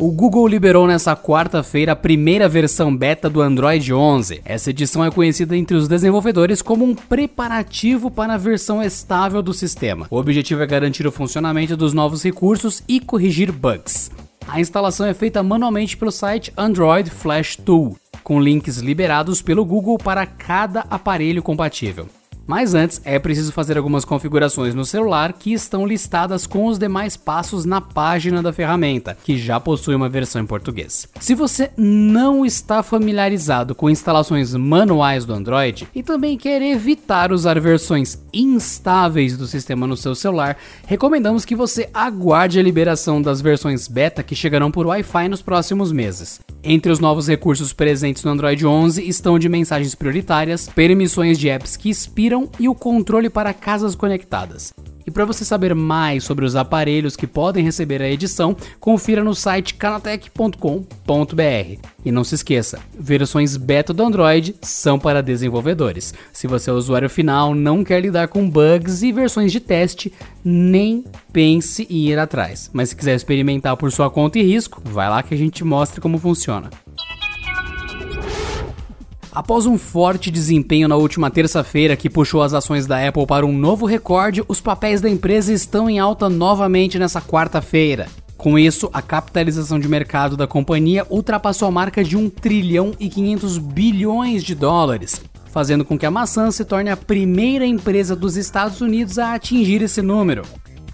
O Google liberou nessa quarta-feira a primeira versão beta do Android 11. Essa edição é conhecida entre os desenvolvedores como um preparativo para a versão estável do sistema. O objetivo é garantir o funcionamento dos novos recursos e corrigir bugs. A instalação é feita manualmente pelo site Android Flash Tool, com links liberados pelo Google para cada aparelho compatível. Mas antes é preciso fazer algumas configurações no celular que estão listadas com os demais passos na página da ferramenta, que já possui uma versão em português. Se você não está familiarizado com instalações manuais do Android e também quer evitar usar versões instáveis do sistema no seu celular, recomendamos que você aguarde a liberação das versões beta que chegarão por Wi-Fi nos próximos meses. Entre os novos recursos presentes no Android 11 estão de mensagens prioritárias, permissões de apps que expiram e o controle para casas conectadas. E para você saber mais sobre os aparelhos que podem receber a edição, confira no site canatech.com.br. E não se esqueça, versões beta do Android são para desenvolvedores. Se você é usuário final, não quer lidar com bugs e versões de teste, nem pense em ir atrás. Mas se quiser experimentar por sua conta e risco, vai lá que a gente mostra como funciona. Após um forte desempenho na última terça-feira que puxou as ações da Apple para um novo recorde, os papéis da empresa estão em alta novamente nessa quarta-feira. Com isso, a capitalização de mercado da companhia ultrapassou a marca de 1 trilhão e 500 bilhões de dólares, fazendo com que a maçã se torne a primeira empresa dos Estados Unidos a atingir esse número.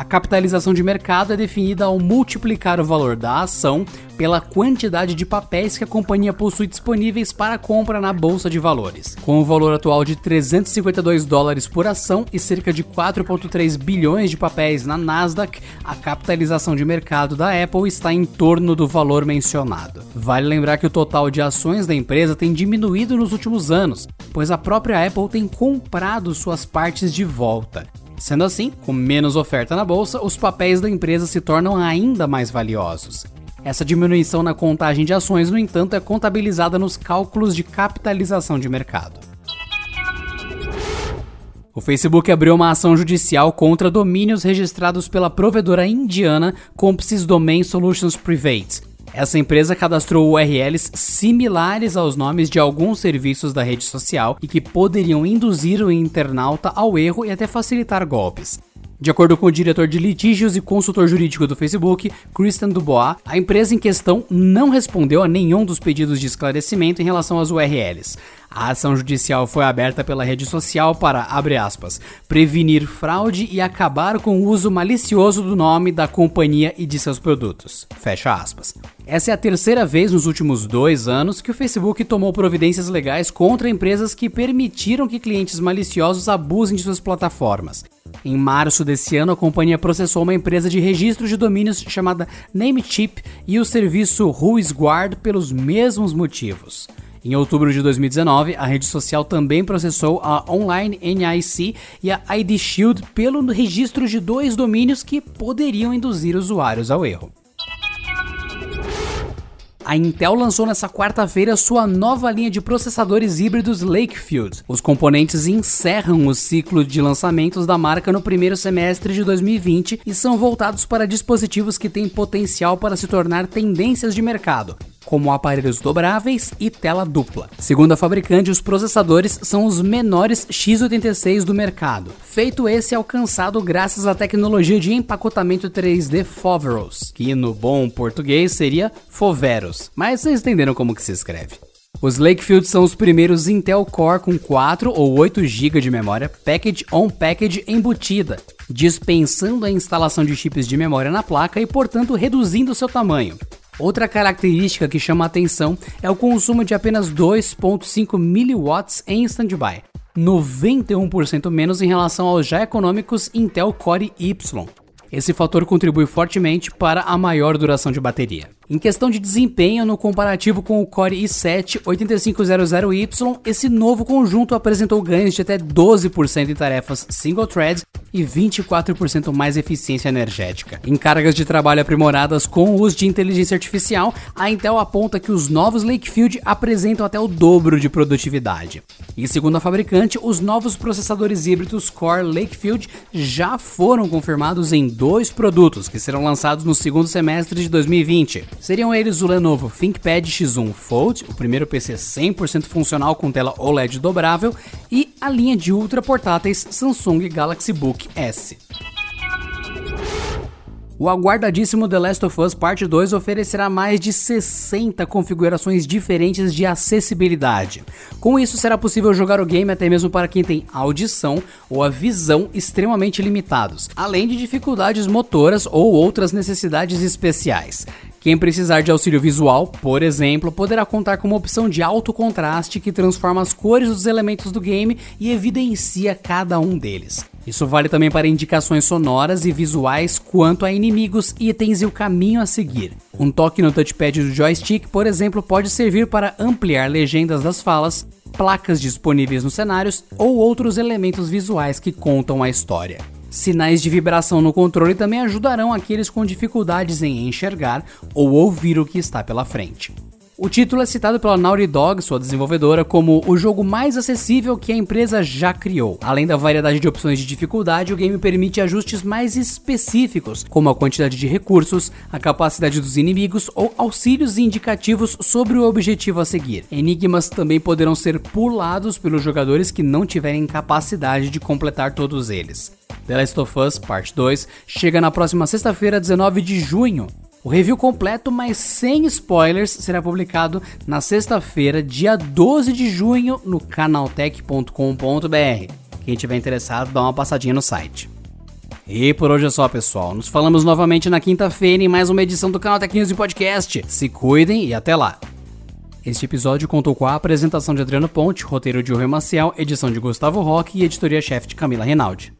A capitalização de mercado é definida ao multiplicar o valor da ação pela quantidade de papéis que a companhia possui disponíveis para compra na bolsa de valores. Com o valor atual de 352 dólares por ação e cerca de 4,3 bilhões de papéis na Nasdaq, a capitalização de mercado da Apple está em torno do valor mencionado. Vale lembrar que o total de ações da empresa tem diminuído nos últimos anos, pois a própria Apple tem comprado suas partes de volta. Sendo assim, com menos oferta na bolsa, os papéis da empresa se tornam ainda mais valiosos. Essa diminuição na contagem de ações, no entanto, é contabilizada nos cálculos de capitalização de mercado. O Facebook abriu uma ação judicial contra domínios registrados pela provedora indiana Compsys Domain Solutions Private, essa empresa cadastrou URLs similares aos nomes de alguns serviços da rede social e que poderiam induzir o internauta ao erro e até facilitar golpes. De acordo com o diretor de litígios e consultor jurídico do Facebook, Christian Dubois, a empresa em questão não respondeu a nenhum dos pedidos de esclarecimento em relação às URLs. A ação judicial foi aberta pela rede social para, abre aspas, prevenir fraude e acabar com o uso malicioso do nome da companhia e de seus produtos. Fecha aspas. Essa é a terceira vez nos últimos dois anos que o Facebook tomou providências legais contra empresas que permitiram que clientes maliciosos abusem de suas plataformas. Em março desse ano, a companhia processou uma empresa de registro de domínios chamada Namecheap e o serviço WhoisGuard pelos mesmos motivos. Em outubro de 2019, a rede social também processou a Online NIC e a ID Shield pelo registro de dois domínios que poderiam induzir usuários ao erro. A Intel lançou nessa quarta-feira sua nova linha de processadores híbridos Lakefield. Os componentes encerram o ciclo de lançamentos da marca no primeiro semestre de 2020 e são voltados para dispositivos que têm potencial para se tornar tendências de mercado, como aparelhos dobráveis e tela dupla. Segundo a fabricante, os processadores são os menores x86 do mercado, feito esse alcançado graças à tecnologia de empacotamento 3D Foveros, que no bom português seria Foveros, mas vocês entenderam como que se escreve. Os Lakefield são os primeiros Intel Core com 4 ou 8 GB de memória package on package embutida, dispensando a instalação de chips de memória na placa e, portanto, reduzindo seu tamanho. Outra característica que chama a atenção é o consumo de apenas 2.5 mW em standby, 91% menos em relação aos já econômicos Intel Core Y. Esse fator contribui fortemente para a maior duração de bateria. Em questão de desempenho, no comparativo com o Core i7 8500Y, esse novo conjunto apresentou ganhos de até 12% em tarefas single thread e 24% mais eficiência energética. Em cargas de trabalho aprimoradas com o uso de inteligência artificial, a Intel aponta que os novos Lakefield apresentam até o dobro de produtividade. E segundo a fabricante, os novos processadores híbridos Core Lakefield já foram confirmados em dois produtos que serão lançados no segundo semestre de 2020. Seriam eles o Lenovo ThinkPad X1 Fold, o primeiro PC 100% funcional com tela OLED dobrável, e a linha de ultra portáteis Samsung Galaxy Book S. O aguardadíssimo The Last of Us Parte 2 oferecerá mais de 60 configurações diferentes de acessibilidade. Com isso, será possível jogar o game até mesmo para quem tem audição ou a visão extremamente limitados, além de dificuldades motoras ou outras necessidades especiais. Quem precisar de auxílio visual, por exemplo, poderá contar com uma opção de alto contraste que transforma as cores dos elementos do game e evidencia cada um deles. Isso vale também para indicações sonoras e visuais quanto a inimigos, itens e o caminho a seguir. Um toque no touchpad do joystick, por exemplo, pode servir para ampliar legendas das falas, placas disponíveis nos cenários ou outros elementos visuais que contam a história. Sinais de vibração no controle também ajudarão aqueles com dificuldades em enxergar ou ouvir o que está pela frente. O título é citado pela Naughty Dog, sua desenvolvedora, como o jogo mais acessível que a empresa já criou. Além da variedade de opções de dificuldade, o game permite ajustes mais específicos, como a quantidade de recursos, a capacidade dos inimigos ou auxílios indicativos sobre o objetivo a seguir. Enigmas também poderão ser pulados pelos jogadores que não tiverem capacidade de completar todos eles. The Last of Us Parte 2 chega na próxima sexta-feira, 19 de junho. O review completo, mas sem spoilers, será publicado na sexta-feira, dia 12 de junho, no canaltech.com.br. Quem tiver interessado, dá uma passadinha no site. E por hoje é só, pessoal. Nos falamos novamente na quinta-feira em mais uma edição do Canal Tech News e Podcast. Se cuidem e até lá. Este episódio contou com a apresentação de Adriano Ponte, roteiro de Rui Maciel, edição de Gustavo Roque e editoria-chefe de Camila Reinaldi.